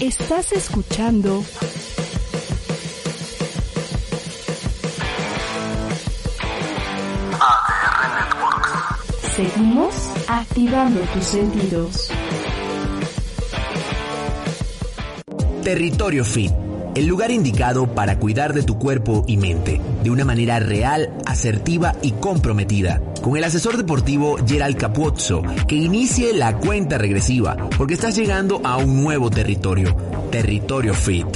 Estás escuchando ADR. Seguimos activando tus sentidos. Territorio Fit, el lugar indicado para cuidar de tu cuerpo y mente de una manera real, asertiva y comprometida. Con el asesor deportivo Gerald Capuzzo, que inicie la cuenta regresiva, porque estás llegando a un nuevo territorio, Territorio Fit.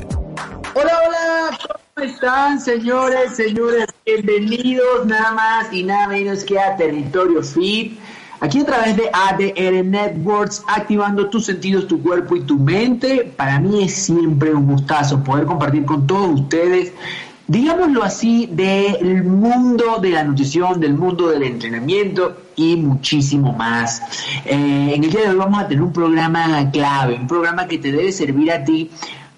Hola, hola, ¿cómo están señores, señores? Bienvenidos nada más y nada menos que a Territorio Fit. Aquí a través de ADR Networks, activando tus sentidos, tu cuerpo y tu mente. Para mí es siempre un gustazo poder compartir con todos ustedes, digámoslo así, del mundo de la nutrición, del mundo del entrenamiento y muchísimo más. Eh, en el día de hoy vamos a tener un programa clave, un programa que te debe servir a ti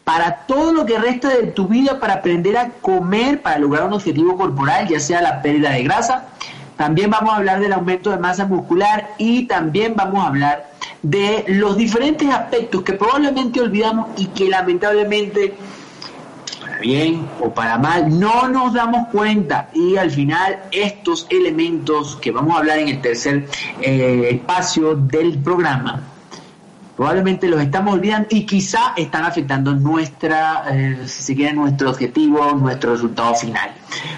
para todo lo que resta de tu vida, para aprender a comer, para lograr un objetivo corporal, ya sea la pérdida de grasa, también vamos a hablar del aumento de masa muscular y también vamos a hablar de los diferentes aspectos que probablemente olvidamos y que lamentablemente, para bien o para mal, no nos damos cuenta. Y al final estos elementos que vamos a hablar en el tercer eh, espacio del programa, probablemente los estamos olvidando y quizá están afectando nuestra, eh, si se quiere, nuestro objetivo, nuestro resultado final.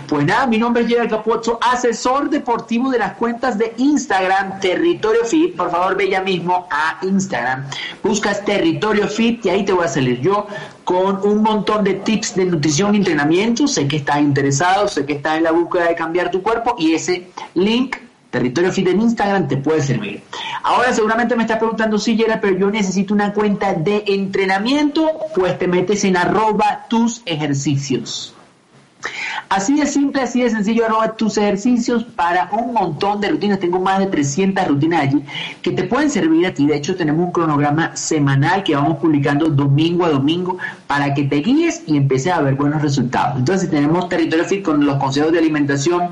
Pues nada, mi nombre es Gerald Capozzo, asesor deportivo de las cuentas de Instagram Territorio Fit. Por favor, ve ya mismo a Instagram, buscas Territorio Fit y ahí te voy a salir yo con un montón de tips de nutrición y entrenamiento. Sé que estás interesado, sé que estás en la búsqueda de cambiar tu cuerpo y ese link Territorio Fit en Instagram te puede servir. Ahora seguramente me estás preguntando si Gerald, pero yo necesito una cuenta de entrenamiento, pues te metes en arroba tus ejercicios. Así de simple, así de sencillo, arroba tus ejercicios para un montón de rutinas. Tengo más de 300 rutinas allí que te pueden servir a ti. De hecho, tenemos un cronograma semanal que vamos publicando domingo a domingo para que te guíes y empieces a ver buenos resultados. Entonces, tenemos Territorio Fit con los consejos de alimentación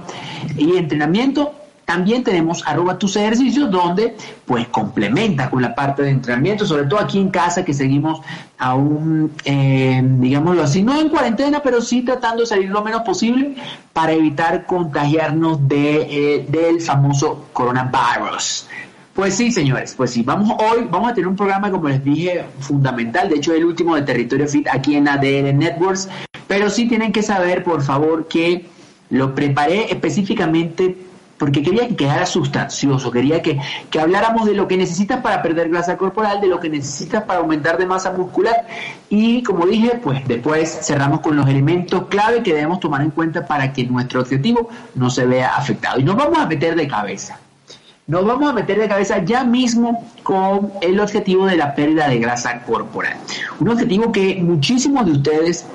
y entrenamiento también tenemos arroba tus ejercicios donde pues complementa con la parte de entrenamiento, sobre todo aquí en casa que seguimos aún, eh, digámoslo así, no en cuarentena, pero sí tratando de salir lo menos posible para evitar contagiarnos de, eh, del famoso coronavirus. Pues sí, señores, pues sí, vamos hoy, vamos a tener un programa, como les dije, fundamental, de hecho el último de Territorio Fit aquí en ADN Networks, pero sí tienen que saber, por favor, que lo preparé específicamente porque quería que quedara sustancioso, quería que, que, habláramos de lo que necesitas para perder grasa corporal, de lo que necesitas para aumentar de masa muscular y como dije, pues después cerramos con los elementos clave que debemos tomar en cuenta para que nuestro objetivo no se vea afectado. Y nos vamos a meter de cabeza. Nos vamos a meter de cabeza ya mismo con el objetivo de la pérdida de grasa corporal. Un objetivo que muchísimos de ustedes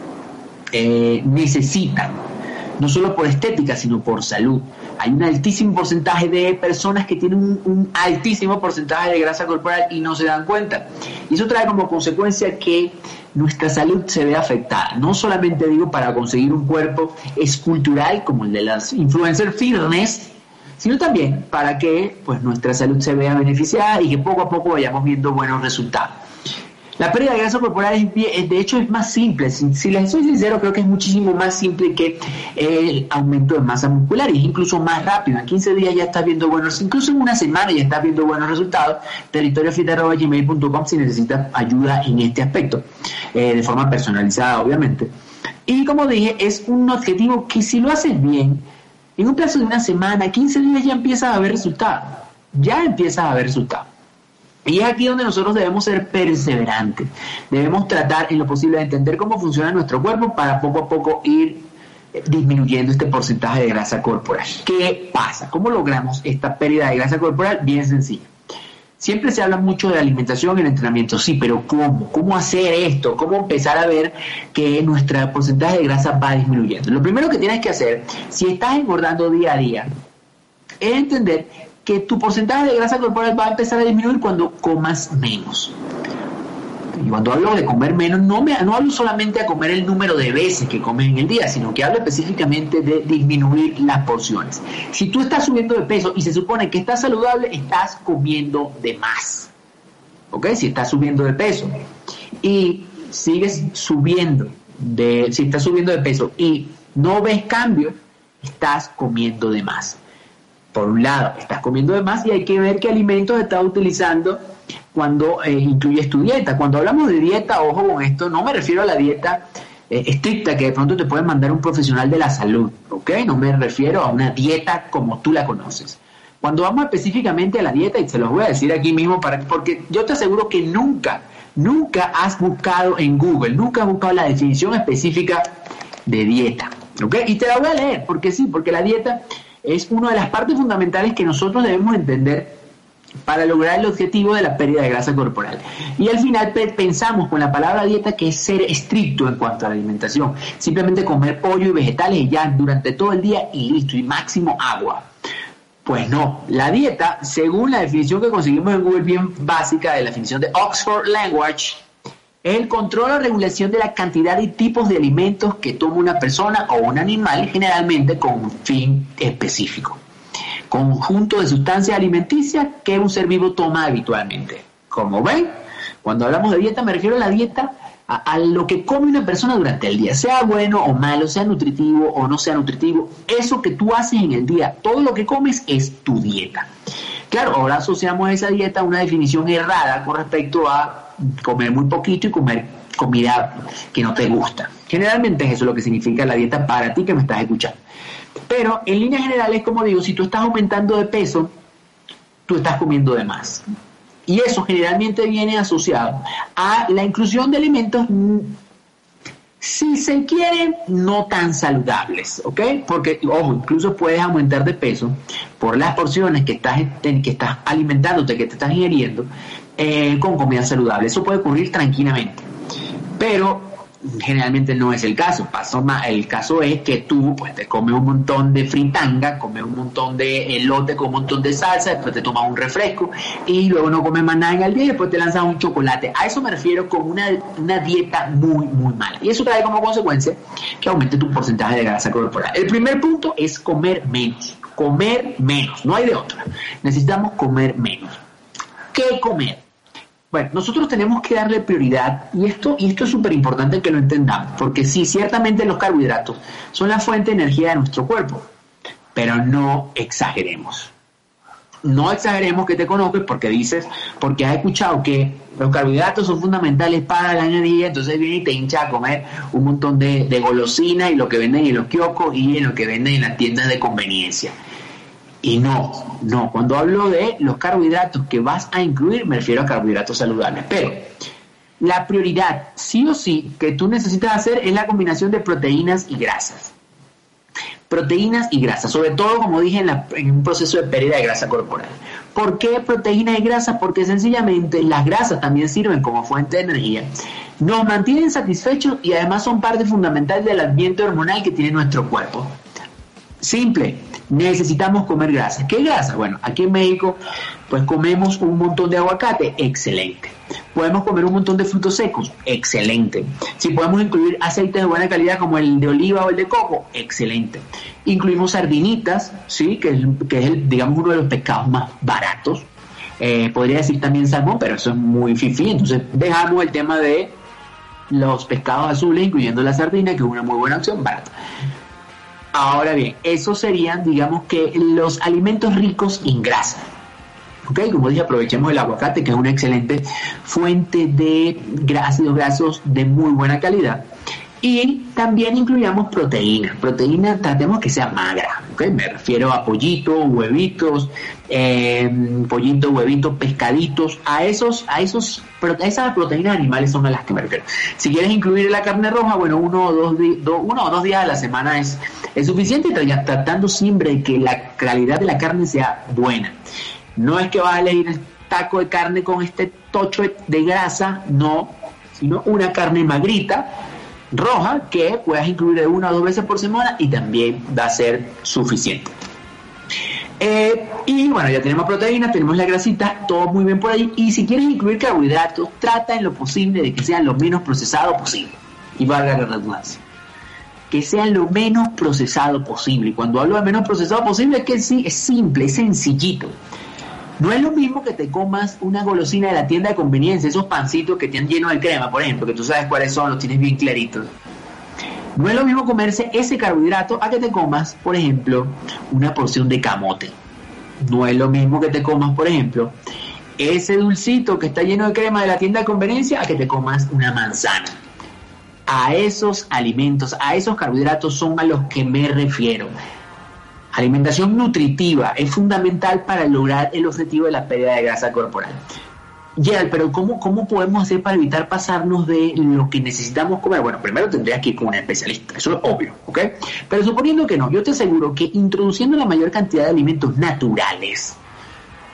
eh, necesitan, no solo por estética, sino por salud hay un altísimo porcentaje de personas que tienen un, altísimo porcentaje de grasa corporal y no se dan cuenta. Y eso trae como consecuencia que nuestra salud se ve afectada. No solamente digo para conseguir un cuerpo escultural como el de las influencer fitness, sino también para que pues, nuestra salud se vea beneficiada y que poco a poco vayamos viendo buenos resultados. La pérdida de grasa corporal es, de hecho es más simple, si, si, les soy sincero creo que es muchísimo más simple que el aumento de masa muscular y es incluso más rápido, en 15 días ya estás viendo buenos, incluso en una semana ya estás viendo buenos resultados, territoriofit.gmail.com si necesitas ayuda en este aspecto, eh, de forma personalizada obviamente. Y como dije, es un objetivo que si lo haces bien, en un plazo de una semana, 15 días ya empiezas a ver resultados, ya empiezas a ver resultados. Y es aquí donde nosotros debemos ser perseverantes. Debemos tratar en lo posible de entender cómo funciona nuestro cuerpo para poco a poco ir disminuyendo este porcentaje de grasa corporal. ¿Qué pasa? ¿Cómo logramos esta pérdida de grasa corporal? Bien sencillo. Siempre se habla mucho de alimentación el entrenamiento, sí, pero ¿cómo? ¿Cómo hacer esto? ¿Cómo empezar a ver que nuestro porcentaje de grasa va disminuyendo? Lo primero que tienes que hacer, si estás engordando día a día, es entender que tu porcentaje de grasa corporal va a empezar a disminuir cuando comas menos. Y cuando hablo de comer menos, no, me, no hablo solamente a comer el número de veces que comes en el día, sino que hablo específicamente de disminuir las porciones. Si tú estás subiendo de peso y se supone que estás saludable, estás comiendo de más. ¿Ok? Si estás subiendo de peso. Y sigues subiendo, de, si estás subiendo de peso y no ves cambio, estás comiendo de más. Por un lado, estás comiendo de más y hay que ver qué alimentos estás utilizando cuando eh, incluyes tu dieta. Cuando hablamos de dieta, ojo con esto, no me refiero a la dieta eh, estricta que de pronto te puede mandar un profesional de la salud, ¿ok? No me refiero a una dieta como tú la conoces. Cuando vamos específicamente a la dieta, y se los voy a decir aquí mismo, para, porque yo te aseguro que nunca, nunca has buscado en Google, nunca has buscado la definición específica de dieta, ¿ok? Y te la voy a leer, porque sí, porque la dieta es una de las partes fundamentales que nosotros debemos entender para lograr el objetivo de la pérdida de grasa corporal. Y al final pensamos con la palabra dieta que es ser estricto en cuanto a la alimentación. Simplemente comer pollo y vegetales y ya durante todo el día y listo, y máximo agua. Pues no, la dieta, según la definición que conseguimos en Google bien básica de la definición de Oxford Language, es el control o regulación de la cantidad y tipos de alimentos que toma una persona o un animal, generalmente con un fin específico conjunto de sustancias alimenticias que un ser vivo toma habitualmente. Como ven, cuando hablamos de dieta me refiero a la dieta a, lo que come una persona durante el día, sea bueno o malo, sea nutritivo o no sea nutritivo, eso que tú haces en el día, todo lo que comes es tu dieta. Claro, ahora asociamos esa dieta a una definición errada con respecto a comer muy poquito y comer comida que no te gusta. Generalmente es eso lo que significa la dieta para ti que me estás escuchando. Pero en líneas generales, como digo, si tú estás aumentando de peso, tú estás comiendo de más. Y eso generalmente viene asociado a la inclusión de alimentos, mm, si se quiere, no tan saludables, ¿ok? Porque, ojo, incluso puedes aumentar de peso por las porciones que estás, que estás alimentándote, que te estás ingiriendo, eh, con comida saludable. Eso puede ocurrir tranquilamente. Pero generalmente no es el caso. Paso el caso es que tú pues, te comes un montón de fritanga, comes un montón de elote con un montón de salsa, después te tomas un refresco y luego no comes más nada en el día y después te lanzas un chocolate. A eso me refiero con una, una dieta muy, muy mala. Y eso trae como consecuencia que aumente tu porcentaje de grasa corporal. El primer punto es comer menos. Comer menos, no hay de otra. Necesitamos comer menos. ¿Qué comer? Bueno, nosotros tenemos que darle prioridad y esto, esto es súper importante que lo entendamos, porque sí, ciertamente los carbohidratos son la fuente de energía de nuestro cuerpo, pero no exageremos. No exageremos que te conozcas porque dices, porque has escuchado que los carbohidratos son fundamentales para la energía, entonces viene y te hincha a comer un montón de, de golosinas y lo que venden en los kioscos y en lo que venden en las tiendas de conveniencia. Y no, no, cuando hablo de los carbohidratos que vas a incluir, me refiero a carbohidratos saludables. Pero la prioridad, sí o sí, que tú necesitas hacer es la combinación de proteínas y grasas. Proteínas y grasas, sobre todo, como dije, en, un proceso de pérdida de grasa corporal. ¿Por qué proteínas y grasas? Porque sencillamente las grasas también sirven como fuente de energía, nos mantienen satisfechos y además son parte fundamental del ambiente hormonal que tiene nuestro cuerpo. Simple, necesitamos comer grasa. ¿Qué grasa? Bueno, aquí en México pues comemos un montón de aguacate, excelente. Podemos comer un montón de frutos secos, excelente. Si podemos incluir aceites de buena calidad como el de oliva o el de coco, excelente. Incluimos sardinitas, ¿sí? que, es, que es digamos uno de los pescados más baratos. Eh, podría decir también salmón, pero eso es muy fifi. Entonces dejamos el tema de los pescados azules, incluyendo la sardina, que es una muy buena opción, barata. Ahora bien, esos serían, digamos que, los alimentos ricos en grasa. ¿Ok? Como dije, aprovechemos el aguacate, que es una excelente fuente de ácidos grasos de muy buena calidad. Y también incluyamos proteína. Proteína tratemos que sea magra. Me refiero a pollitos, huevitos, eh, pollitos, huevitos, pescaditos. A esos, a esos, esas proteínas animales son a las que me refiero. Si quieres incluir la carne roja, bueno, uno o dos, uno o dos días a la semana es, es suficiente, tratando siempre de que la calidad de la carne sea buena. No es que vas a elegir el taco de carne con este tocho de grasa, no, sino una carne magrita roja que puedas incluir de una o dos veces por semana y también va a ser suficiente. Eh, y bueno, ya tenemos proteínas, tenemos la grasita, todo muy bien por ahí. Y si quieres incluir carbohidratos, trata en lo posible de que sean lo menos procesado posible. Y valga la redundancia. Que sean lo menos procesado posible. Y cuando hablo de menos procesado posible es que sí, es simple, es sencillito. No es lo mismo que te comas una golosina de la tienda de conveniencia, esos pancitos que tienen lleno de crema, por ejemplo, que tú sabes cuáles son, los tienes bien claritos. No es lo mismo comerse ese carbohidrato a que te comas, por ejemplo, una porción de camote. No es lo mismo que te comas, por ejemplo, ese dulcito que está lleno de crema de la tienda de conveniencia a que te comas una manzana. A esos alimentos, a esos carbohidratos son a los que me refiero. Alimentación nutritiva es fundamental para lograr el objetivo de la pérdida de grasa corporal. Gerald, pero ¿cómo, ¿cómo podemos hacer para evitar pasarnos de lo que necesitamos comer? Bueno, primero tendrías que ir con un especialista, eso es obvio, ¿ok? Pero suponiendo que no, yo te aseguro que introduciendo la mayor cantidad de alimentos naturales,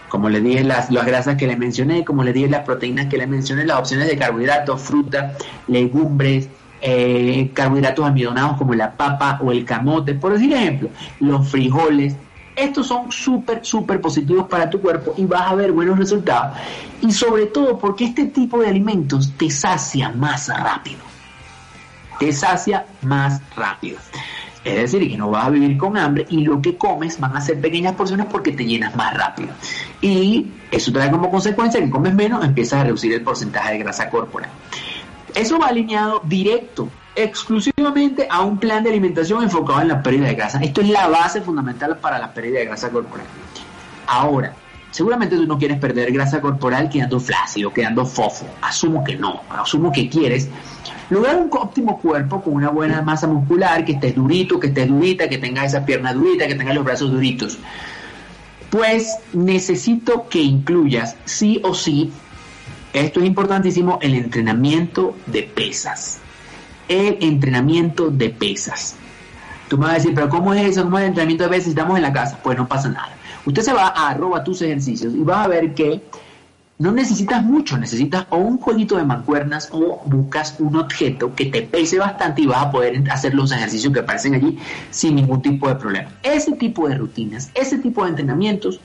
como les dije, las, las grasas que les mencioné, como les dije, las proteínas que les mencioné, las opciones de carbohidratos, fruta, legumbres, eh, carbohidratos almidonados como la papa o el camote, por decir ejemplo, los frijoles. Estos son súper, súper positivos para tu cuerpo y vas a ver buenos resultados. Y sobre todo porque este tipo de alimentos te sacia más rápido. Te sacia más rápido. Es decir, que no vas a vivir con hambre y lo que comes van a ser pequeñas porciones porque te llenas más rápido. Y eso trae como consecuencia que comes menos, empiezas a reducir el porcentaje de grasa corporal. Eso va alineado directo, exclusivamente a un plan de alimentación enfocado en la pérdida de grasa. Esto es la base fundamental para la pérdida de grasa corporal. Ahora, seguramente tú no quieres perder grasa corporal quedando flácido, quedando fofo. Asumo que no, asumo que quieres lograr un óptimo cuerpo con una buena masa muscular, que estés durito, que estés durita, que tengas esa pierna durita, que tengas los brazos duritos. Pues necesito que incluyas sí o sí esto es importantísimo, el entrenamiento de pesas. El entrenamiento de pesas. Tú me vas a decir, pero ¿cómo es eso? ¿Cómo es el entrenamiento de pesas? Estamos en la casa. Pues no pasa nada. Usted se va a arroba tus ejercicios y va a ver que no necesitas mucho, necesitas o un jueguito de mancuernas o buscas un objeto que te pese bastante y vas a poder hacer los ejercicios que aparecen allí sin ningún tipo de problema. Ese tipo de rutinas, ese tipo de entrenamientos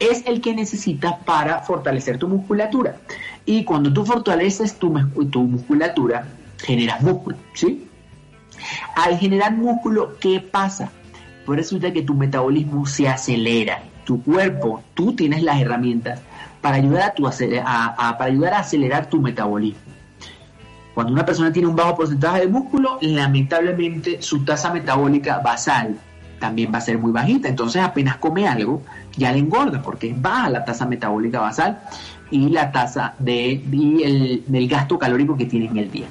es el que necesitas para fortalecer tu musculatura. Y cuando tú fortaleces tu, tu musculatura, generas músculo, ¿sí? Al generar músculo, ¿qué pasa? Pues resulta que tu metabolismo se acelera. Tu cuerpo, tú tienes las herramientas para ayudar a, tu, para ayudar a acelerar tu metabolismo. Cuando una persona tiene un bajo porcentaje de músculo, lamentablemente su tasa metabólica basal también va a ser muy bajita. Entonces apenas come algo, ya le engorda porque es baja la tasa metabólica basal y la tasa de, y el, del gasto calórico que tiene en el día.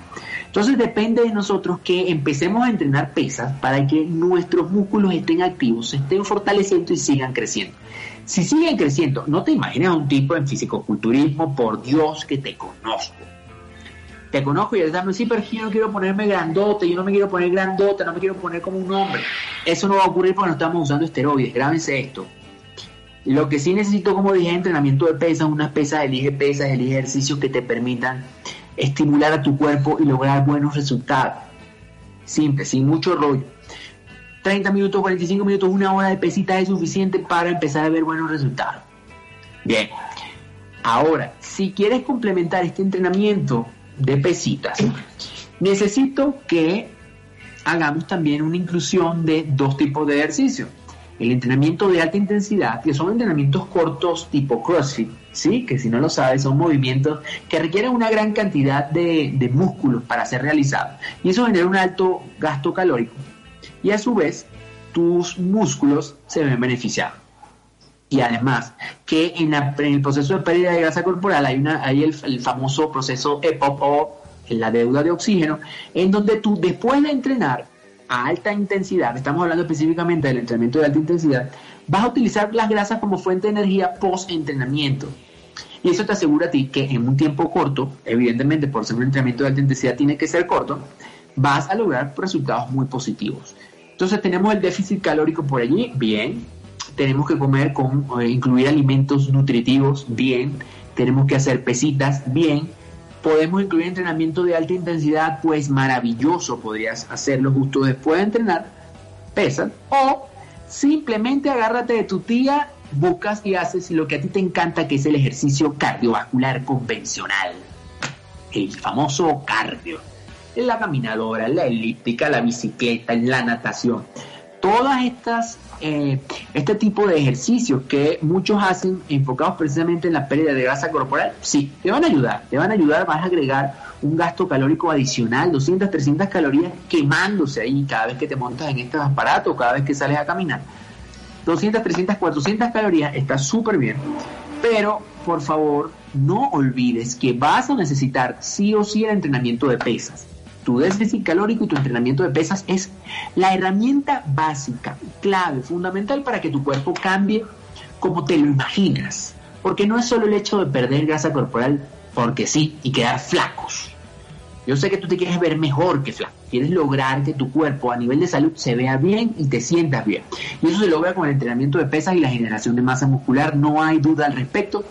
Entonces depende de nosotros que empecemos a entrenar pesas para que nuestros músculos estén activos, se estén fortaleciendo y sigan creciendo. Si siguen creciendo, no te imagines a un tipo en fisicoculturismo, por Dios que te conozco. Te conozco y eres dame, sí, pero yo no quiero ponerme grandote, yo no me quiero poner grandote, no me quiero poner como un hombre. Eso no va a ocurrir porque no estamos usando esteroides, grábense esto. Lo que sí necesito, como dije, entrenamiento de pesas, unas pesas, elige pesas, elige ejercicios que te permitan estimular a tu cuerpo y lograr buenos resultados. Simple, sin mucho rollo. 30 minutos, 45 minutos, una hora de pesita es suficiente para empezar a ver buenos resultados. Bien. Ahora, si quieres complementar este entrenamiento de pesitas, necesito que hagamos también una inclusión de dos tipos de ejercicios el entrenamiento de alta intensidad, que son entrenamientos cortos tipo CrossFit, ¿sí? que si no lo sabes son movimientos que requieren una gran cantidad de, músculos para ser realizados. Y eso genera un alto gasto calórico. Y a su vez, tus músculos se ven beneficiados. Y además, que en, el proceso de pérdida de grasa corporal hay, una, hay el, el famoso proceso EPOP o la deuda de oxígeno, en donde tú después de entrenar a alta intensidad, estamos hablando específicamente del entrenamiento de alta intensidad, vas a utilizar las grasas como fuente de energía post-entrenamiento. Y eso te asegura a ti que en un tiempo corto, evidentemente por ser un entrenamiento de alta intensidad tiene que ser corto, vas a lograr resultados muy positivos. Entonces tenemos el déficit calórico por allí, bien. Tenemos que comer con, eh, incluir alimentos nutritivos, bien. Tenemos que hacer pesitas, bien podemos incluir entrenamiento de alta intensidad, pues maravilloso, podrías hacerlo justo después de entrenar, pesas, o simplemente agárrate de tu tía, buscas y haces lo que a ti te encanta, que es el ejercicio cardiovascular convencional, el famoso cardio, la caminadora, la elíptica, la bicicleta, la natación. Todas estas eh, este tipo de ejercicios que muchos hacen enfocados precisamente en la pérdida de grasa corporal, sí, te van a ayudar, te van a ayudar, vas a agregar un gasto calórico adicional, 200, 300 calorías quemándose ahí cada vez que te montas en estos aparatos, cada vez que sales a caminar. 200, 300, 400 calorías está súper bien, pero por favor no olvides que vas a necesitar sí o sí el entrenamiento de pesas tu déficit calórico y tu entrenamiento de pesas es la herramienta básica, clave, fundamental para que tu cuerpo cambie como te lo imaginas. Porque no es solo el hecho de perder grasa corporal porque sí y quedar flacos. Yo sé que tú te quieres ver mejor que flaco. Quieres lograr que tu cuerpo a nivel de salud se vea bien y te sientas bien. Y eso se logra con el entrenamiento de pesas y la generación de masa muscular. No hay duda al respecto.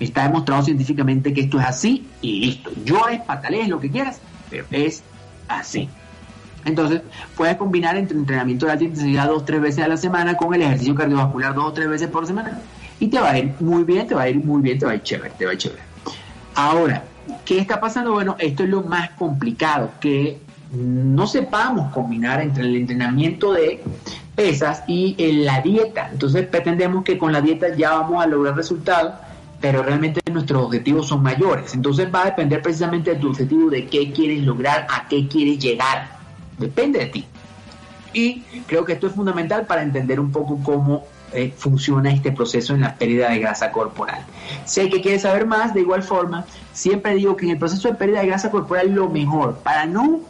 Está demostrado científicamente que esto es así y listo. Yo es patalees lo que quieras, pero es así. Entonces, puedes combinar entre entrenamiento de alta intensidad dos o tres veces a la semana con el ejercicio cardiovascular dos o tres veces por semana. Y te va a ir muy bien, te va a ir muy bien, te va a ir chévere, te va a ir chévere. Ahora, ¿qué está pasando? Bueno, esto es lo más complicado, que no sepamos combinar entre el entrenamiento de pesas y la dieta. Entonces pretendemos que con la dieta ya vamos a lograr resultados pero realmente nuestros objetivos son mayores. Entonces va a depender precisamente de tu objetivo, de qué quieres lograr, a qué quieres llegar. Depende de ti. Y creo que esto es fundamental para entender un poco cómo eh, funciona este proceso en la pérdida de grasa corporal. Sé que quieres saber más, de igual forma, siempre digo que en el proceso de pérdida de grasa corporal lo mejor, para no,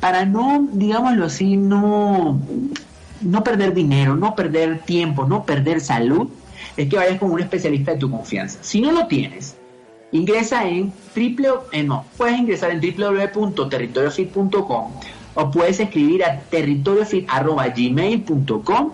para no, digámoslo así, no, no perder dinero, no perder tiempo, no perder salud, es que vayas con un especialista de tu confianza. Si no lo tienes, ingresa en triple, no, puedes ingresar en www.territoriofit.com o puedes escribir a territoriofit.gmail.com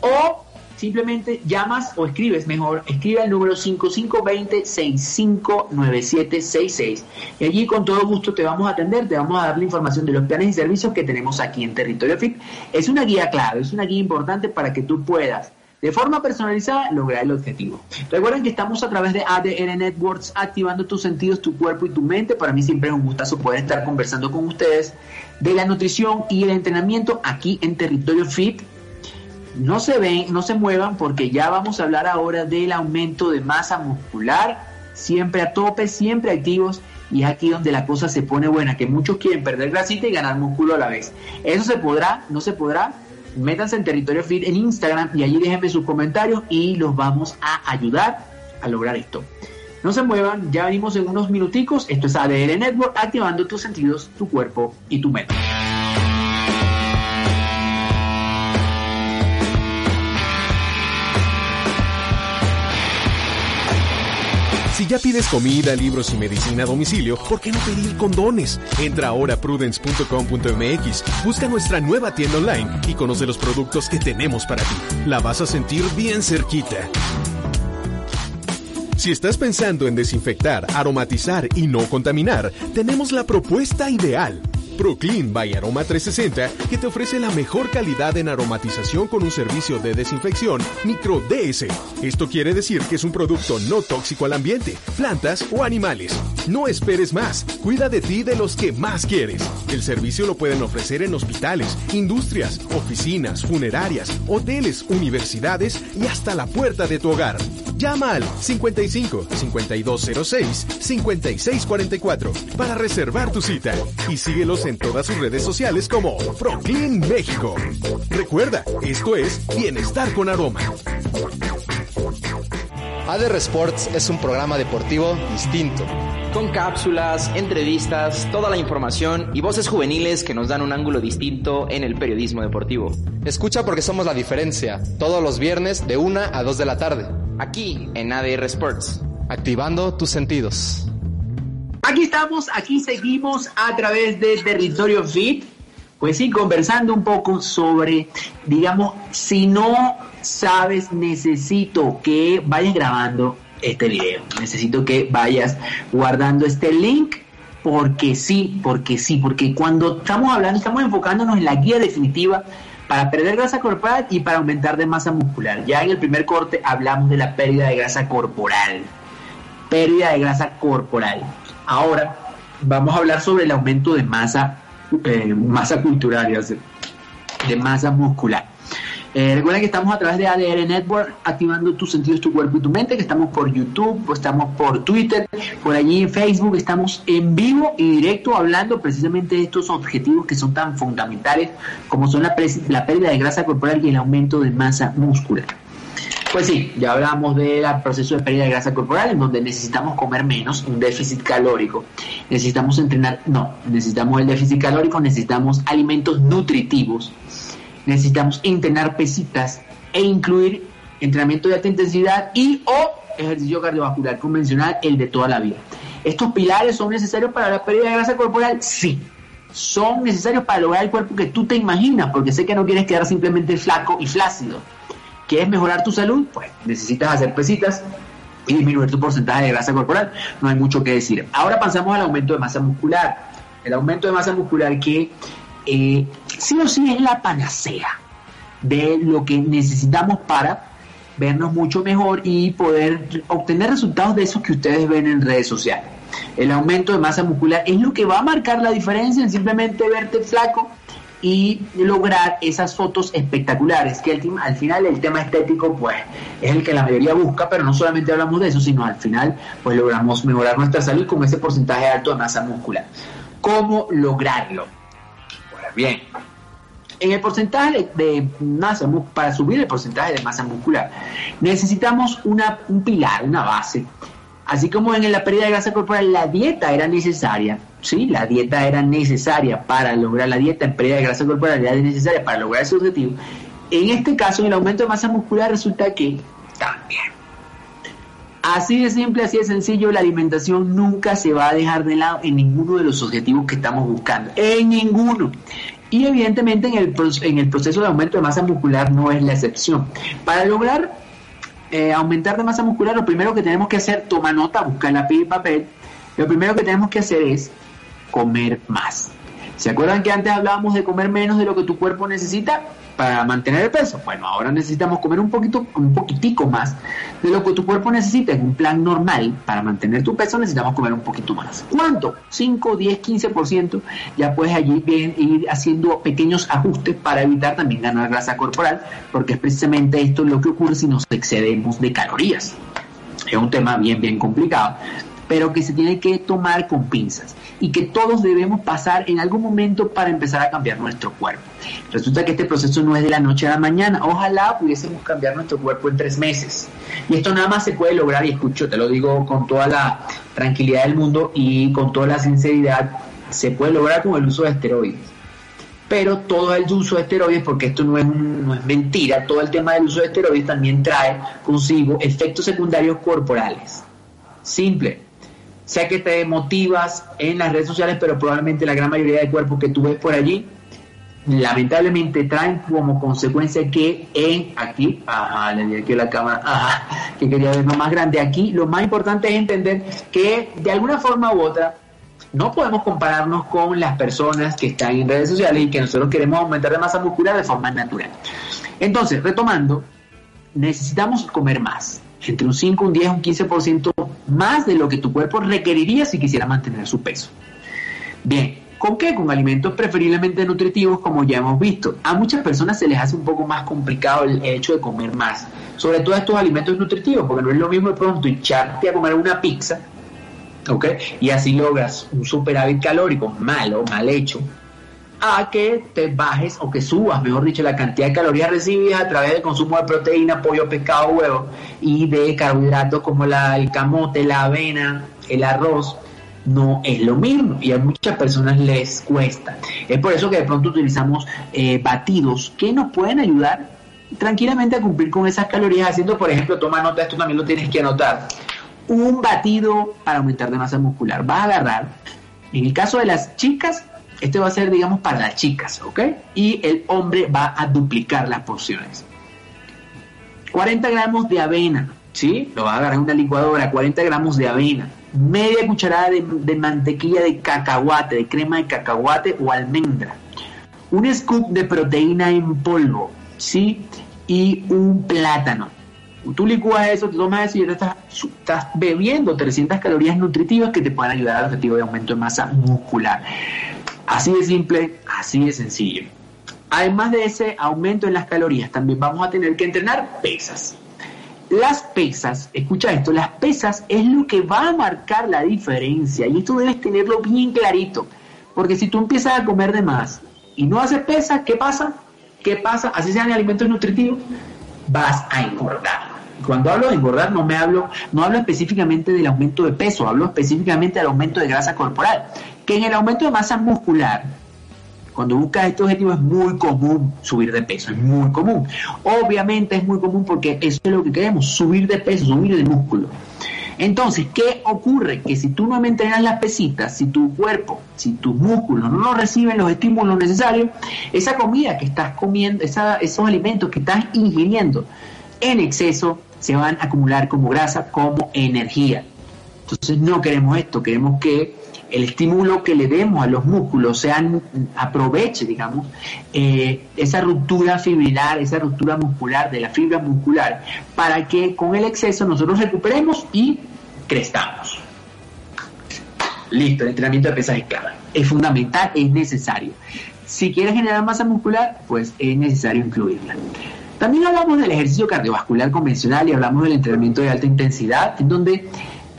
o simplemente llamas o escribes mejor, escribe al número 5520-659766 y allí con todo gusto te vamos a atender, te vamos a dar la información de los planes y servicios que tenemos aquí en Territorio Fit. Es una guía clave, es una guía importante para que tú puedas de forma personalizada lograr el objetivo. Recuerden que estamos a través de ADN Networks activando tus sentidos, tu cuerpo y tu mente. Para mí siempre es un gustazo poder estar conversando con ustedes de la nutrición y el entrenamiento aquí en Territorio Fit. No se ven, no se muevan porque ya vamos a hablar ahora del aumento de masa muscular, siempre a tope, siempre activos y es aquí donde la cosa se pone buena, que muchos quieren perder grasita y ganar músculo a la vez. ¿Eso se podrá? ¿No se podrá? Métanse en Territorio Fit en Instagram y allí déjenme sus comentarios y los vamos a ayudar a lograr esto. No se muevan, ya venimos en unos minuticos. Esto es ADR Network, activando tus sentidos, tu cuerpo y tu mente. Si ya pides comida, libros y medicina a domicilio, ¿por qué no pedir condones? Entra ahora a prudence.com.mx, busca nuestra nueva tienda online y conoce los productos que tenemos para ti. La vas a sentir bien cerquita. Si estás pensando en desinfectar, aromatizar y no contaminar, tenemos la propuesta ideal. Proclean by Aroma 360 que te ofrece la mejor calidad en aromatización con un servicio de desinfección micro DS. Esto quiere decir que es un producto no tóxico al ambiente, plantas o animales. No esperes más, cuida de ti de los que más quieres. El servicio lo pueden ofrecer en hospitales, industrias, oficinas, funerarias, hoteles, universidades y hasta la puerta de tu hogar. Llama al 55 5206 5644 para reservar tu cita y síguelos en todas sus redes sociales como Proclean México. Recuerda, esto es Bienestar con Aroma. ADR Sports es un programa deportivo distinto. Con cápsulas, entrevistas, toda la información y voces juveniles que nos dan un ángulo distinto en el periodismo deportivo. Escucha porque somos la diferencia, todos los viernes de 1 a 2 de la tarde. Aquí en ADR Sports. Activando tus sentidos. Aquí estamos, aquí seguimos a través de Territorio Fit. Pues sí, conversando un poco sobre, digamos, si no sabes, necesito que vayas grabando este video. Necesito que vayas guardando este link porque sí, porque sí, porque cuando estamos hablando, estamos enfocándonos en la guía definitiva para perder grasa corporal y para aumentar de masa muscular. Ya en el primer corte hablamos de la pérdida de grasa corporal. Pérdida de grasa corporal. Ahora vamos a hablar sobre el aumento de masa, eh, masa cultural. de masa muscular. Eh, recuerden que estamos a través de ADR Network, activando tus sentidos, tu cuerpo y tu mente, que estamos por YouTube, estamos por Twitter, por allí en Facebook, estamos en vivo y directo hablando precisamente de estos objetivos que son tan fundamentales como son la pérdida de grasa corporal y el aumento de masa muscular. Pues sí, ya hablamos del proceso de pérdida de grasa corporal, en donde necesitamos comer menos, un déficit calórico. Necesitamos entrenar, no, necesitamos el déficit calórico, necesitamos alimentos nutritivos necesitamos entrenar pesitas e incluir entrenamiento de alta intensidad y o ejercicio cardiovascular convencional, el de toda la vida. ¿Estos pilares son necesarios para la pérdida de grasa corporal? Sí. Son necesarios para lograr el cuerpo que tú te imaginas, porque sé que no quieres quedar simplemente flaco y flácido. ¿Quieres mejorar tu salud? Pues necesitas hacer pesitas y disminuir tu porcentaje de grasa corporal. No hay mucho que decir. Ahora pasamos al aumento de masa muscular. El aumento de masa muscular que eh, sí o sí es la panacea de lo que necesitamos para vernos mucho mejor y poder obtener resultados de esos que ustedes ven en redes sociales. El aumento de masa muscular es lo que va a marcar la diferencia en simplemente verte flaco y lograr esas fotos espectaculares, que al, final el tema estético pues es el que la mayoría busca, pero no solamente hablamos de eso, sino al final pues logramos mejorar nuestra salud con ese porcentaje alto de masa muscular. ¿Cómo lograrlo? bien, en el porcentaje de masa para subir el porcentaje de masa muscular, necesitamos una, un pilar, una base. Así como en la pérdida de grasa corporal la dieta era necesaria, ¿sí? La dieta era necesaria para lograr la dieta en pérdida de grasa corporal, era necesaria para lograr ese objetivo. En este caso, en el aumento de masa muscular resulta que también. Así de simple, así de sencillo, la alimentación nunca se va a dejar de lado en ninguno de los objetivos que estamos buscando. En ninguno. Y evidentemente en el, en el proceso de aumento de masa muscular no es la excepción. Para lograr eh, aumentar de masa muscular, lo primero que tenemos que hacer, toma nota, busca lápiz y papel, lo primero que tenemos que hacer es comer más. ¿Se acuerdan que antes hablábamos de comer menos de lo que tu cuerpo necesita? para mantener el peso. Bueno, ahora necesitamos comer un poquito, un poquitico más de lo que tu cuerpo necesita en un plan normal. Para mantener tu peso necesitamos comer un poquito más. ¿Cuánto? 5, 10, 15%. Ya puedes allí ir haciendo pequeños ajustes para evitar también ganar grasa corporal, porque es precisamente esto lo que ocurre si nos excedemos de calorías. Es un tema bien, bien complicado pero que se tiene que tomar con pinzas y que todos debemos pasar en algún momento para empezar a cambiar nuestro cuerpo. Resulta que este proceso no es de la noche a la mañana, ojalá pudiésemos cambiar nuestro cuerpo en tres meses. Y esto nada más se puede lograr, y escucho, te lo digo con toda la tranquilidad del mundo y con toda la sinceridad, se puede lograr con el uso de esteroides pero todo el uso de esteroides, porque esto no es, no es mentira, todo el tema del uso de esteroides también trae consigo efectos secundarios corporales. Simple, Sé que te motivas en las redes sociales, pero probablemente la gran mayoría de cuerpos que tú ves por allí, lamentablemente traen como consecuencia que en aquí, ajá, le di aquí la cámara, ajá, que quería verlo más grande. Aquí lo más importante es entender que de alguna forma u otra no podemos compararnos con las personas que están en redes sociales y que nosotros queremos aumentar de masa muscular de forma natural. Entonces, retomando, necesitamos comer más entre un 5, un 10, un 15% más de lo que tu cuerpo requeriría si quisiera mantener su peso. Bien, ¿con qué? Con alimentos preferiblemente nutritivos, como ya hemos visto. A muchas personas se les hace un poco más complicado el hecho de comer más, sobre todo estos alimentos nutritivos, porque no es lo mismo de pronto echarte a comer una pizza, ¿ok? Y así logras un superávit calórico malo, mal hecho, a que te bajes o que subas, mejor dicho, la cantidad de calorías recibidas a través del consumo de proteína, pollo, pescado, huevo y de carbohidratos como la, el camote, la avena, el arroz. No es lo mismo y a muchas personas les cuesta. Es por eso que de pronto utilizamos eh, batidos que nos pueden ayudar tranquilamente a cumplir con esas calorías, haciendo, por ejemplo, toma nota, esto también lo tienes que anotar. Un batido para aumentar de masa muscular. Vas a agarrar, en el caso de las chicas, este va a ser, digamos, para las chicas, ¿ok? Y el hombre va a duplicar las porciones. 40 gramos de avena, ¿sí? Lo va a agarrar en una licuadora, 40 gramos de avena, media cucharada de, mantequilla de cacahuate, de crema de cacahuate o almendra, un scoop de proteína en polvo, ¿sí? Y un plátano. Tú licúas eso, te tomas eso y ya estás, bebiendo 300 calorías nutritivas que te pueden ayudar al objetivo de aumento de masa muscular. Así de simple, así de sencillo. Además de ese aumento en las calorías, también vamos a tener que entrenar pesas. Las pesas, escucha esto, las pesas es lo que va a marcar la diferencia y esto debes tenerlo bien clarito, porque si tú empiezas a comer de más y no haces pesas, ¿qué pasa? ¿Qué pasa? Así sean alimentos nutritivos, vas a engordar. Cuando hablo de engordar no me hablo, no hablo específicamente del aumento de peso, hablo específicamente del aumento de grasa corporal, que en el aumento de masa muscular cuando buscas este objetivo es muy común subir de peso, es muy común. Obviamente es muy común porque eso es lo que queremos, subir de peso, subir de músculo. Entonces, ¿qué ocurre? Que si tú no entrenas las pesitas, si tu cuerpo, si tus músculos no reciben los estímulos necesarios, esa comida que estás comiendo, esos alimentos que estás ingiriendo en exceso, se van a acumular como grasa, como energía. Entonces no queremos esto, queremos que el estímulo que le demos a los músculos sean, aproveche, digamos, eh, esa ruptura fibrilar, esa ruptura muscular de la fibra muscular, para que con el exceso nosotros recuperemos y crezcamos. Listo, el entrenamiento de pesas es clave. Es fundamental, es necesario. Si quieres generar masa muscular, pues es necesario incluirla. También hablamos del ejercicio cardiovascular convencional y hablamos del entrenamiento de alta intensidad, en donde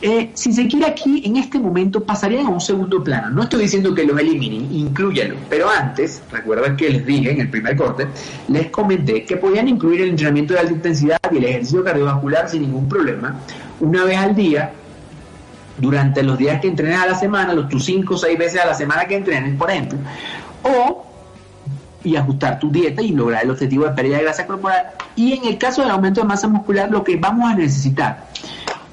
eh, si se quiere aquí, en este momento pasarían a un segundo plano. No estoy diciendo que los eliminen, incluyanlo. Pero antes, recuerden que les dije en el primer corte, les comenté que podían incluir el entrenamiento de alta intensidad y el ejercicio cardiovascular sin ningún problema, una vez al día, durante los días que entrenes a la semana, los tus 5 o 6 veces a la semana que entrenes, por ejemplo, o y ajustar tu dieta y lograr el objetivo de pérdida de grasa corporal. Y en el caso del aumento de masa muscular, lo que vamos a necesitar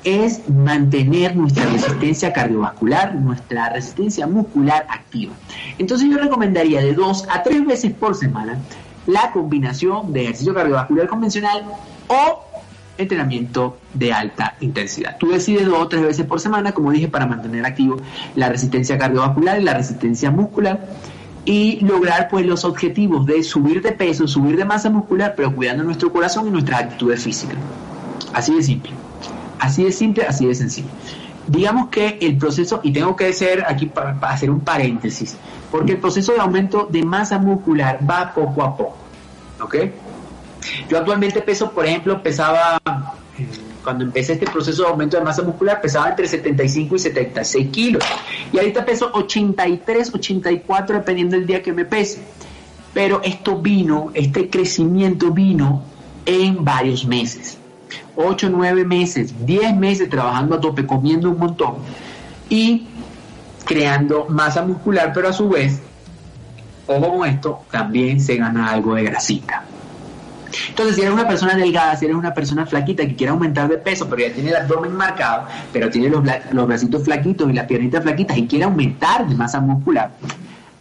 es mantener nuestra resistencia cardiovascular, nuestra resistencia muscular activa. Entonces yo recomendaría de dos a tres veces por semana la combinación de ejercicio cardiovascular convencional o entrenamiento de alta intensidad. Tú decides dos o tres veces por semana, como dije, para mantener activo la resistencia cardiovascular y la resistencia muscular y lograr pues los objetivos de subir de peso, subir de masa muscular, pero cuidando nuestro corazón y nuestras actitudes físicas. Así de simple. Así de simple, así de sencillo. Digamos que el proceso, y tengo que hacer aquí para, hacer un paréntesis, porque el proceso de aumento de masa muscular va poco a poco. ¿Ok? Yo actualmente peso, por ejemplo, pesaba, cuando empecé este proceso de aumento de masa muscular, pesaba entre 75 y 76 kilos. Y ahorita peso 83, 84, dependiendo del día que me pese. Pero esto vino, este crecimiento vino en varios meses. 8, 9 meses, 10 meses trabajando a tope, comiendo un montón y creando masa muscular, pero a su vez, ojo con esto, también se gana algo de grasita. Entonces, si eres una persona delgada, si eres una persona flaquita que quiere aumentar de peso, pero ya tiene el abdomen marcado, pero tiene los, los bracitos flaquitos y las piernitas flaquitas y quiere aumentar de masa muscular,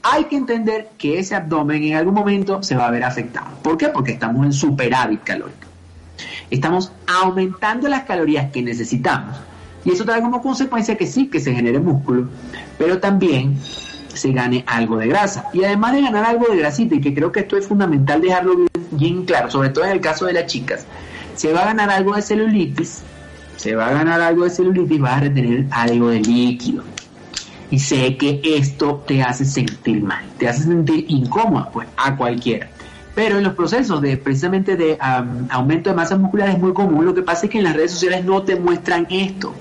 hay que entender que ese abdomen en algún momento se va a ver afectado. ¿Por qué? Porque estamos en superávit calórico estamos aumentando las calorías que necesitamos. Y eso trae como consecuencia que sí, que se genere músculo, pero también se gane algo de grasa. Y además de ganar algo de grasita, y que creo que esto es fundamental dejarlo bien, claro, sobre todo en el caso de las chicas, se va a ganar algo de celulitis, se va a ganar algo de celulitis, vas a retener algo de líquido. Y sé que esto te hace sentir mal, te hace sentir incómoda, pues a cualquiera. Pero en los procesos de precisamente de aumento de masa muscular es muy común. Lo que pasa es que en las redes sociales no te muestran esto.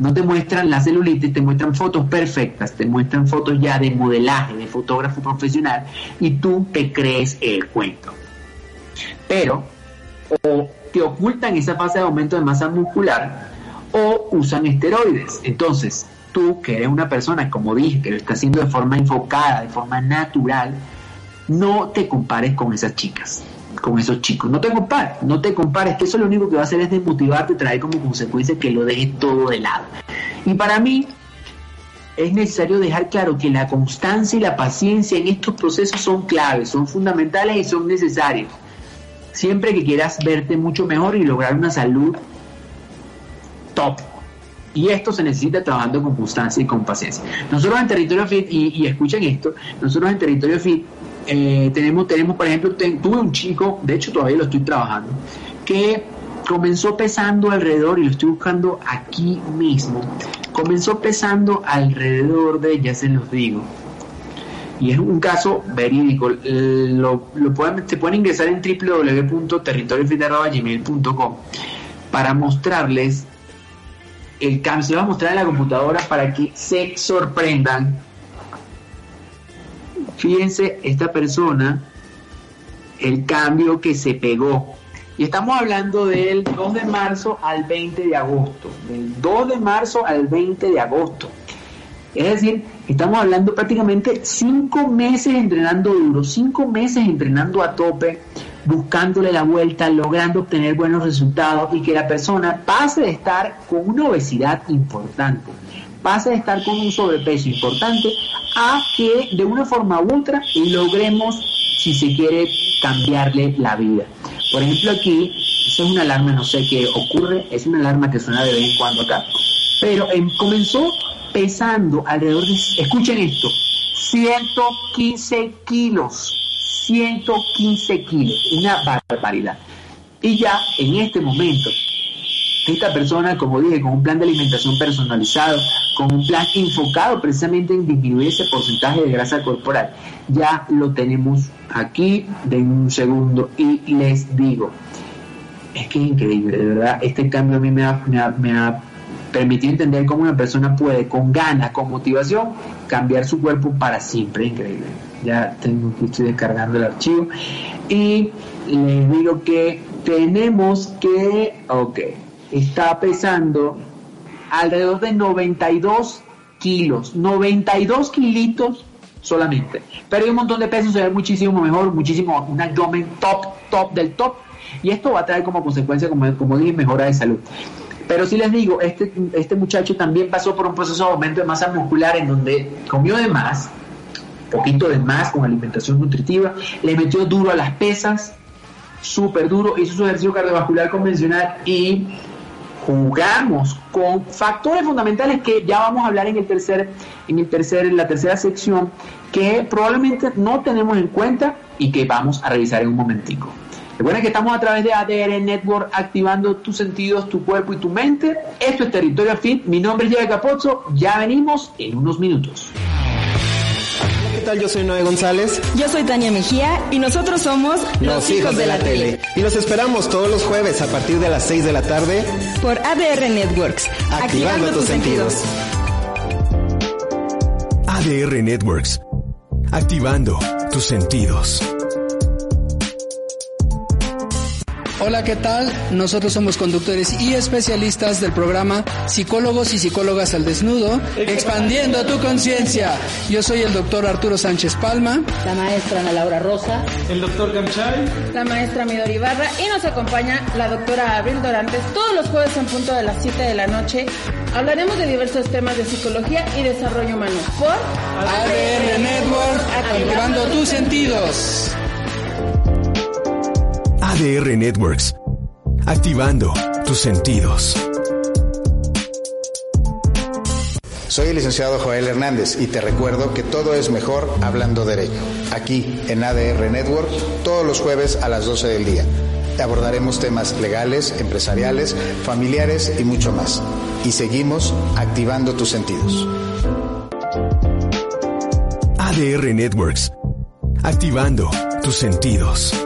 No te muestran la celulitis, te muestran fotos perfectas, te muestran fotos ya de modelaje, de fotógrafo profesional, y tú te crees el cuento. Pero, o te ocultan esa fase de aumento de masa muscular, o usan esteroides. Entonces, tú que eres una persona, como dije, que lo está haciendo de forma enfocada, de forma natural, no te compares con esas chicas, con esos chicos. No te compares, no te compares, que eso lo único que va a hacer es desmotivarte, traer como consecuencia que lo dejes todo de lado. Y para mí es necesario dejar claro que la constancia y la paciencia en estos procesos son claves, son fundamentales y son necesarios. Siempre que quieras verte mucho mejor y lograr una salud top. Y esto se necesita trabajando con constancia y con paciencia. Nosotros en Territorio Fit, y, y escuchen esto, nosotros en Territorio Fit eh, tenemos, tenemos, por ejemplo, tuve un chico, de hecho todavía lo estoy trabajando, que comenzó pesando alrededor, y lo estoy buscando aquí mismo, comenzó pesando alrededor de, ya se los digo, y es un caso verídico. Lo, lo pueden, pueden ingresar en www.territoriofit.gmail.com para mostrarles el cambio. Se va a mostrar en la computadora para que se sorprendan. Fíjense, esta persona, el cambio que se pegó. Y estamos hablando del 2 de marzo al 20 de agosto. Del 2 de marzo al 20 de agosto. Es decir, estamos hablando prácticamente cinco meses entrenando duro, cinco meses entrenando a tope, buscándole la vuelta, logrando obtener buenos resultados y que la persona pase de estar con una obesidad importante, pase de estar con un sobrepeso importante, a que de una forma u otra logremos, si se quiere, cambiarle la vida. Por ejemplo, aquí, eso es una alarma, no sé qué ocurre, es una alarma que suena de vez en cuando acá, pero em, comenzó pesando alrededor de, escuchen esto, 115 kilos. 115 kilos, una barbaridad. Y ya en este momento, esta persona, como dije, con un plan de alimentación personalizado, con un plan enfocado precisamente en disminuir ese porcentaje de grasa corporal, ya lo tenemos aquí de un segundo y les digo, es que es increíble, de verdad, este cambio a mí me ha, me entender cómo una persona puede, con ganas, con motivación, cambiar su cuerpo para siempre. Increíble. Ya tengo que estoy descargando el archivo. Y les digo que tenemos que, ok, está pesando alrededor de 92 kilos, 92 kilitos solamente. Pero hay un montón de peso, se ve muchísimo mejor, muchísimo, un abdomen top, top del top. Y esto va a traer como consecuencia, como, como dije, mejora de salud. Pero sí les digo, este, este muchacho también pasó por un proceso de aumento de masa muscular en donde comió de más, poquito de más con alimentación nutritiva, le metió duro a las pesas, súper duro, hizo su ejercicio cardiovascular convencional y jugamos con factores fundamentales que ya vamos a hablar en el tercer, en el tercer, en la tercera sección, que probablemente no tenemos en cuenta y que vamos a revisar en un momentico. Recuerden que estamos a través de ADR Network activando tus sentidos, tu cuerpo y tu mente. Esto es Territorio Fit. Mi nombre es Diego Capozzo. Ya venimos en unos minutos. ¿Qué tal? Yo soy Noé González. Yo soy Tania Mejía y nosotros somos Los, hijos, de, la, tele. Y los esperamos todos los jueves a partir de las 6 de la tarde por ADR Networks. Activando, tus sentidos. ADR Networks. Activando tus sentidos. Hola, ¿qué tal? Nosotros somos conductores y especialistas del programa Psicólogos y Psicólogas al Desnudo, expandiendo tu conciencia. Yo soy el doctor Arturo Sánchez Palma, la maestra Ana Laura Rosa, el doctor Camchay, la maestra Midori Ibarra y nos acompaña la doctora Abril Dorantes todos los jueves en punto de las 7 de la noche. Hablaremos de diversos temas de psicología y desarrollo humano por ADR Network, activando tus sentidos. ADR Networks. Activando tus sentidos. Soy el licenciado Joel Hernández y te recuerdo que todo es mejor hablando derecho. Aquí en ADR Network, todos los jueves a las 12 del día. Abordaremos temas legales, empresariales, familiares y mucho más. Y seguimos activando tus sentidos. ADR Networks. Activando tus sentidos.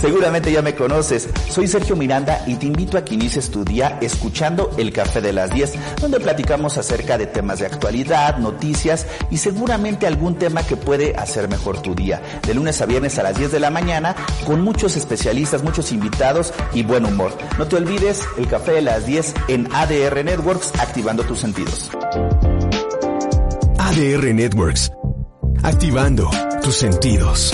Seguramente ya me conoces. Soy Sergio Miranda y te invito a que inicies tu día escuchando El Café de las 10, donde platicamos acerca de temas de actualidad, noticias y seguramente algún tema que puede hacer mejor tu día. De lunes a viernes a las 10 de la mañana, con muchos especialistas, muchos invitados y buen humor. No te olvides El Café de las 10 en ADR Networks, activando tus sentidos. ADR Networks, activando tus sentidos.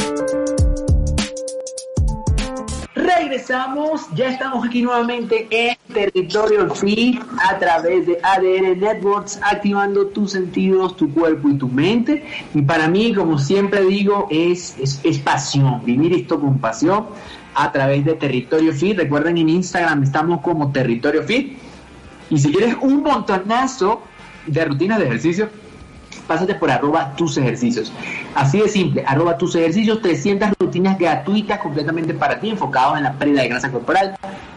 Regresamos, ya estamos aquí nuevamente en Territorio Fit a través de ADN Networks, activando tus sentidos, tu cuerpo y tu mente. Y para mí, como siempre digo, es, es, es pasión, vivir esto con pasión a través de Territorio Fit. Recuerden, en Instagram estamos como Territorio Fit. Y si quieres un montonazo de rutinas de ejercicio, pásate por arroba tus ejercicios. Así de simple, arroba tus ejercicios, 300 rutinas gratuitas completamente para ti, enfocados en la pérdida de grasa corporal,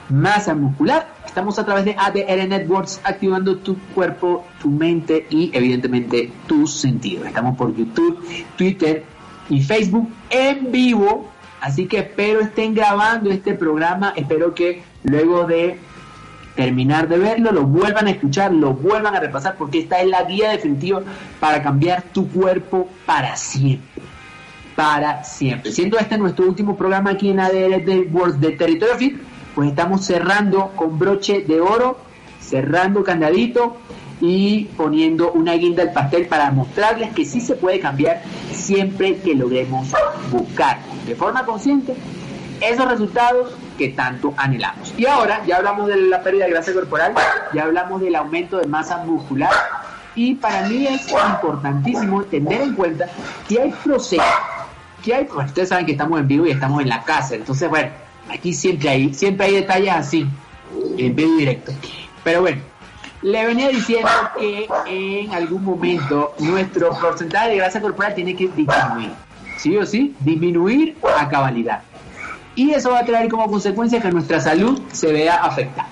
masa muscular estamos a través de ADR Networks activando tu cuerpo, tu mente y evidentemente tus sentidos. Estamos por YouTube, Twitter y Facebook en vivo. Así que espero estén grabando este programa. Espero que luego de terminar de verlo, lo vuelvan a escuchar, lo vuelvan a repasar, porque esta es la guía definitiva para cambiar tu cuerpo para siempre. Para siempre. Siendo este nuestro último programa aquí en ADR de World de Territorio Fit, pues estamos cerrando con broche de oro, cerrando candadito y poniendo una guinda al pastel para mostrarles que sí se puede cambiar siempre que logremos buscar de forma consciente esos resultados que tanto anhelamos. Y ahora ya hablamos de la pérdida de grasa corporal, ya hablamos del aumento de masa muscular y para mí es importantísimo tener en cuenta que hay procesos, que hay, ustedes saben que estamos en vivo y estamos en la casa, entonces bueno, aquí siempre hay, siempre hay detalles así, en vivo directo. Pero bueno, le venía diciendo que en algún momento nuestro porcentaje de grasa corporal tiene que disminuir, sí o sí, disminuir a cabalidad y eso va a traer como consecuencia que nuestra salud se vea afectada.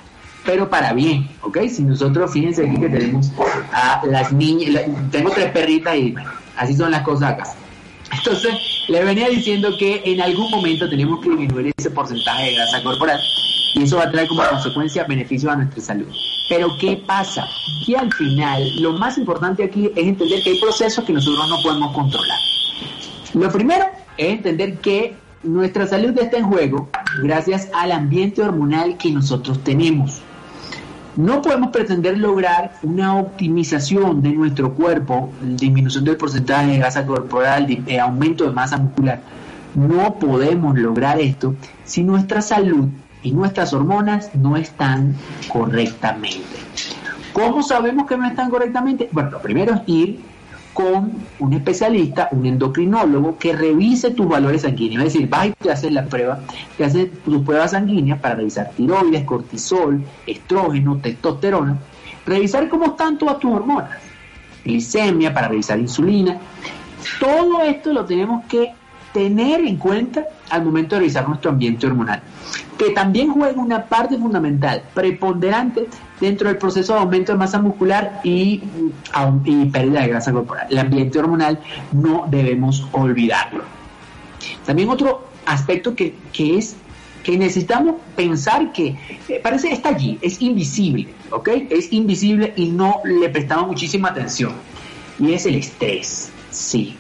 Pero para bien, ¿ok? Si nosotros, fíjense aquí que tenemos a las niñas, tengo tres perritas y así son las cosas acá. Entonces, le venía diciendo que en algún momento tenemos que disminuir ese porcentaje de grasa corporal y eso va a traer como consecuencia beneficios a nuestra salud. Pero ¿qué pasa? Que al final lo más importante aquí es entender que hay procesos que nosotros no podemos controlar. Lo primero es entender que nuestra salud está en juego gracias al ambiente hormonal que nosotros tenemos. No podemos pretender lograr una optimización de nuestro cuerpo, disminución del porcentaje de grasa corporal, eh, aumento de masa muscular. No podemos lograr esto si nuestra salud y nuestras hormonas no están correctamente. ¿Cómo sabemos que no están correctamente? Bueno, lo primero es ir con un especialista, un endocrinólogo, que revise tus valores sanguíneos. Es decir, vas y te haces la prueba, te haces tus pruebas sanguíneas para revisar tiroides, cortisol, estrógeno, testosterona, revisar cómo están todas tus hormonas, glicemia para revisar insulina. Todo esto lo tenemos que tener en cuenta al momento de revisar nuestro ambiente hormonal, que también juega una parte fundamental, preponderante dentro del proceso de aumento de masa muscular y, y pérdida de grasa corporal. El ambiente hormonal no debemos olvidarlo. También otro aspecto que, es que necesitamos pensar que eh, parece está allí, es invisible, ¿ok? Es invisible y no le prestamos muchísima atención. Y es el estrés, sí.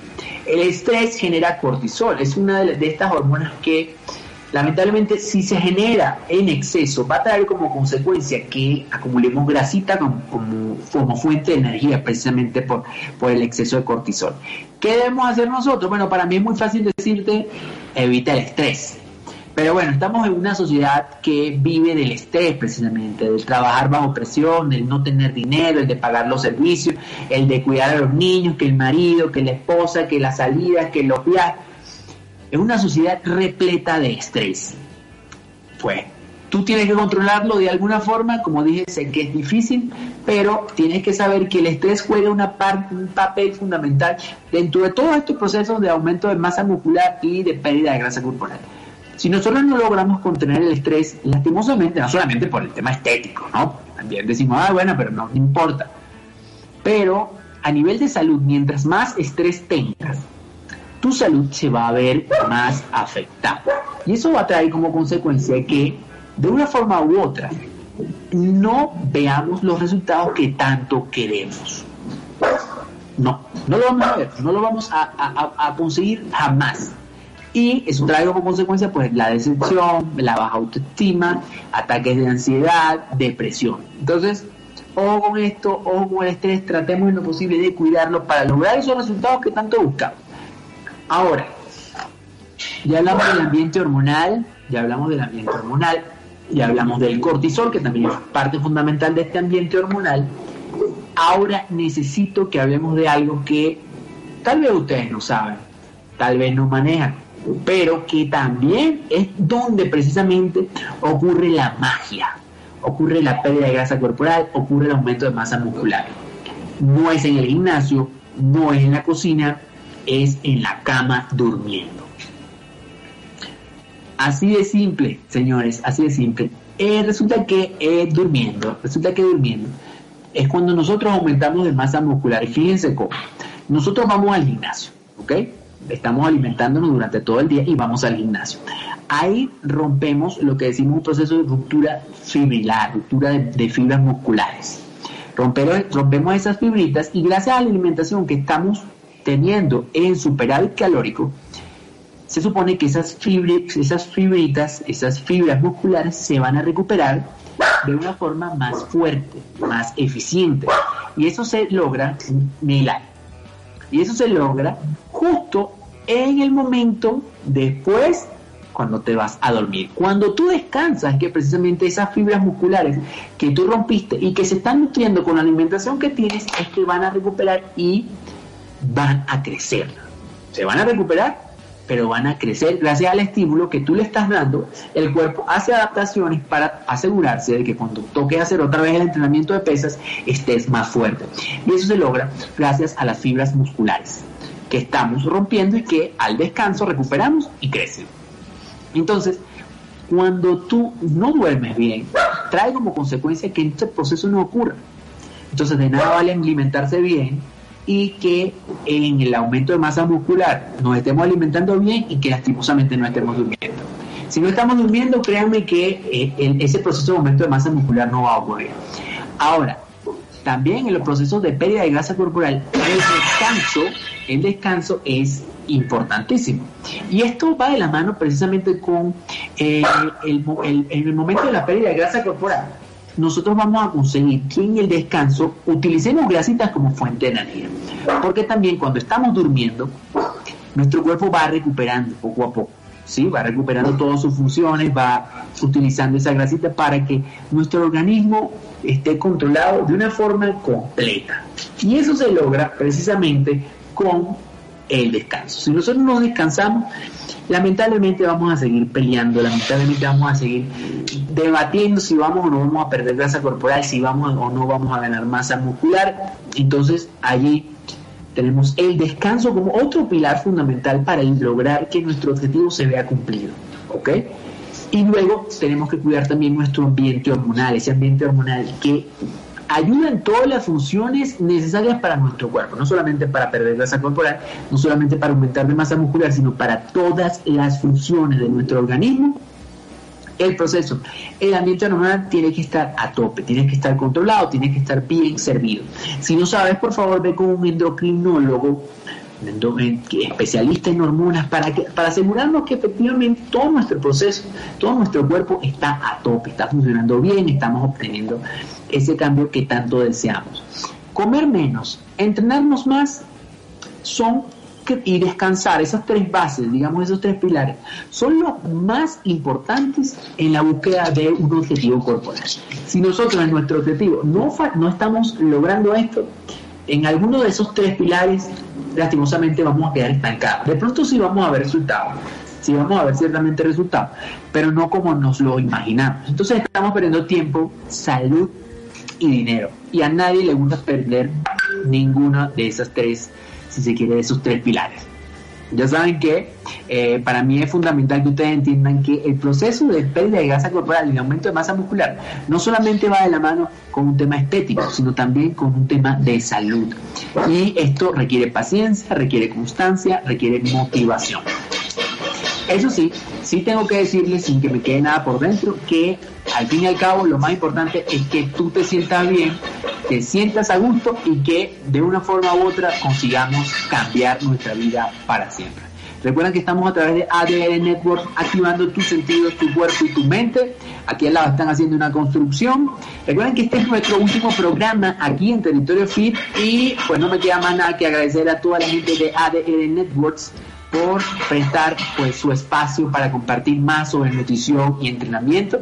El estrés genera cortisol, es una de, estas hormonas que lamentablemente si se genera en exceso va a traer como consecuencia que acumulemos grasita como, fuente de energía precisamente por, por el exceso de cortisol. ¿Qué debemos hacer nosotros? Bueno, para mí es muy fácil decirte, evita el estrés. Pero bueno, estamos en una sociedad que vive del estrés precisamente, del trabajar bajo presión, del no tener dinero, el de pagar los servicios, el de cuidar a los niños, que el marido, que la esposa, que las salidas, que los viajes. Es una sociedad repleta de estrés. Pues tú tienes que controlarlo de alguna forma, como dije, sé que es difícil, pero tienes que saber que el estrés juega un papel fundamental dentro de todos estos procesos de aumento de masa muscular y de pérdida de grasa corporal. Si nosotros no logramos contener el estrés, lastimosamente, no solamente por el tema estético, ¿no? También decimos, ah, bueno, pero no, importa. Pero a nivel de salud, mientras más estrés tengas, tu salud se va a ver más afectada. Y eso va a traer como consecuencia que, de una forma u otra, no veamos los resultados que tanto queremos. No, no lo vamos a ver, no lo vamos a conseguir jamás y eso trae como consecuencia pues la decepción, la baja autoestima, ataques de ansiedad, depresión. Entonces, ojo con esto, ojo con el estrés, tratemos en lo posible de cuidarlo para lograr esos resultados que tanto buscamos. Ahora, ya hablamos del ambiente hormonal, ya hablamos del ambiente hormonal, ya hablamos del cortisol, que también es parte fundamental de este ambiente hormonal. Ahora necesito que hablemos de algo que tal vez ustedes no saben, tal vez no manejan, pero que también es donde precisamente ocurre la magia, ocurre la pérdida de grasa corporal, ocurre el aumento de masa muscular. No es en el gimnasio, no es en la cocina, es en la cama durmiendo. Así de simple, señores, así de simple. Eh, resulta que eh, durmiendo, resulta que durmiendo es cuando nosotros aumentamos de masa muscular. Fíjense cómo. Nosotros vamos al gimnasio, ¿ok? Estamos alimentándonos durante todo el día y vamos al gimnasio. Ahí rompemos lo que decimos un proceso de ruptura fibrilar, ruptura de, fibras musculares. rompemos esas fibritas y gracias a la alimentación que estamos teniendo en superávit calórico, se supone que esas, fibras, esas fibritas, esas fibras musculares se van a recuperar de una forma más fuerte, más eficiente. Y eso se logra mil años. Y eso se logra justo en el momento después cuando te vas a dormir. Cuando tú descansas, que precisamente esas fibras musculares que tú rompiste y que se están nutriendo con la alimentación que tienes, es que van a recuperar y van a crecer. Se van a recuperar pero van a crecer gracias al estímulo que tú le estás dando. El cuerpo hace adaptaciones para asegurarse de que cuando toques hacer otra vez el entrenamiento de pesas estés más fuerte. Y eso se logra gracias a las fibras musculares que estamos rompiendo y que al descanso recuperamos y crecen. Entonces, cuando tú no duermes bien, trae como consecuencia que este proceso no ocurra. Entonces, de nada vale alimentarse bien, y que en el aumento de masa muscular nos estemos alimentando bien y que lastimosamente no estemos durmiendo. Si no estamos durmiendo, créanme que eh, ese proceso de aumento de masa muscular no va a ocurrir. Ahora, también en los procesos de pérdida de grasa corporal, el descanso, el descanso es importantísimo. Y esto va de la mano precisamente con eh, el, el momento de la pérdida de grasa corporal nosotros vamos a conseguir que en el descanso utilicemos grasitas como fuente de energía. Porque también cuando estamos durmiendo, nuestro cuerpo va recuperando poco a poco. ¿Sí? Va recuperando todas sus funciones, va utilizando esa grasita para que nuestro organismo esté controlado de una forma completa. Y eso se logra precisamente con el descanso. Si nosotros no descansamos, lamentablemente vamos a seguir peleando, lamentablemente vamos a seguir debatiendo si vamos o no vamos a perder grasa corporal, si vamos o no vamos a ganar masa muscular. Entonces allí tenemos el descanso como otro pilar fundamental para lograr que nuestro objetivo se vea cumplido. ¿Ok? Y luego tenemos que cuidar también nuestro ambiente hormonal, ese ambiente hormonal que ayuda en todas las funciones necesarias para nuestro cuerpo, no solamente para perder grasa corporal, no solamente para aumentar de masa muscular, sino para todas las funciones de nuestro organismo. El proceso, el ambiente hormonal tiene que estar a tope, tiene que estar controlado, tiene que estar bien servido. Si no sabes, por favor, ve con un endocrinólogo especialista en hormonas para que para asegurarnos que efectivamente todo nuestro proceso, todo nuestro cuerpo está a tope, está funcionando bien, estamos obteniendo ese cambio que tanto deseamos. Comer menos, entrenarnos más, son y descansar, esas tres bases, digamos esos tres pilares, son los más importantes en la búsqueda de un objetivo corporal. Si nosotros en nuestro objetivo no, no estamos logrando esto, en alguno de esos tres pilares, lastimosamente vamos a quedar estancados. De pronto sí vamos a ver resultados, sí vamos a ver ciertamente resultados, pero no como nos lo imaginamos. Entonces estamos perdiendo tiempo, salud y dinero. Y a nadie le gusta perder ninguna de esas tres, si se quiere, de esos tres pilares. Ya saben que eh, para mí es fundamental que ustedes entiendan que el proceso de pérdida de grasa corporal y aumento de masa muscular no solamente va de la mano con un tema estético, sino también con un tema de salud. Y esto requiere paciencia, requiere constancia, requiere motivación. Eso sí, sí tengo que decirles, sin que me quede nada por dentro, que al fin y al cabo lo más importante es que tú te sientas bien, te sientas a gusto y que de una forma u otra consigamos cambiar nuestra vida para siempre. Recuerden que estamos a través de ADR Network activando tus sentidos, tu cuerpo y tu mente. Aquí al lado están haciendo una construcción. Recuerden que este es nuestro último programa aquí en Territorio Fit y pues no me queda más nada que agradecer a toda la gente de ADR Networks por prestar pues su espacio para compartir más sobre nutrición y entrenamiento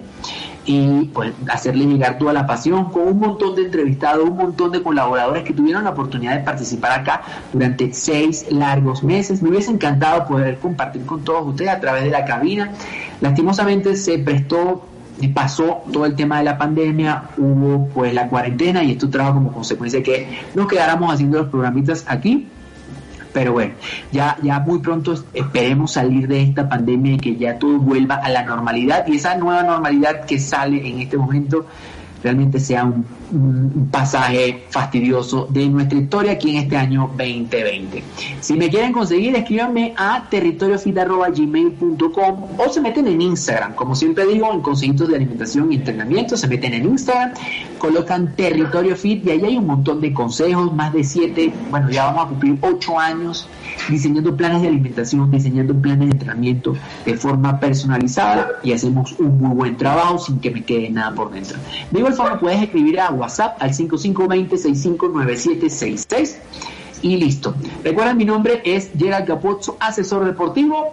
y pues hacerle llegar toda la pasión con un montón de entrevistados, un montón de colaboradores que tuvieron la oportunidad de participar acá durante seis largos meses. Me hubiese encantado poder compartir con todos ustedes a través de la cabina. Lastimosamente se prestó y pasó todo el tema de la pandemia, hubo pues la cuarentena y esto trajo como consecuencia que nos quedáramos haciendo los programitas aquí Pero bueno, ya, ya muy pronto esperemos salir de esta pandemia y que ya todo vuelva a la normalidad. Y esa nueva normalidad que sale en este momento realmente sea un, pasaje fastidioso de nuestra historia aquí en este año 2020. Si me quieren conseguir, escríbanme a territoriofit.gmail.com o se meten en Instagram. Como siempre digo, en consejitos de alimentación y entrenamiento, se meten en Instagram, colocan Territorio Fit y ahí hay un montón de consejos, más de siete, bueno, ya vamos a cumplir ocho años diseñando planes de alimentación, diseñando planes de entrenamiento de forma personalizada y hacemos un muy buen trabajo sin que me quede nada por dentro. De igual forma puedes escribir a WhatsApp al 5520-659766 y listo. Recuerda, mi nombre es Gerald Capozzo, asesor deportivo.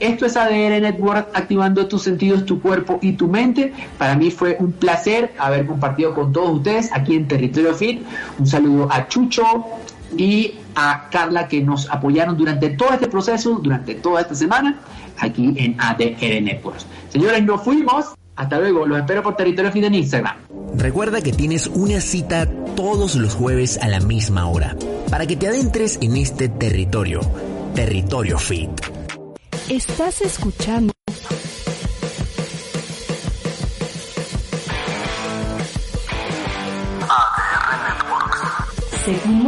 Esto es ADR Network, activando tus sentidos, tu cuerpo y tu mente. Para mí fue un placer haber compartido con todos ustedes aquí en Territorio Fit. Un saludo a Chucho, y a Carla que nos apoyaron durante todo este proceso, durante toda esta semana, aquí en ADR Networks. Señores, nos fuimos. Hasta luego, los espero por Territorio Fit en Instagram. Recuerda que tienes una cita todos los jueves a la misma hora para que te adentres en este territorio, Territorio Fit. Estás escuchando ADR Networks. Seguimos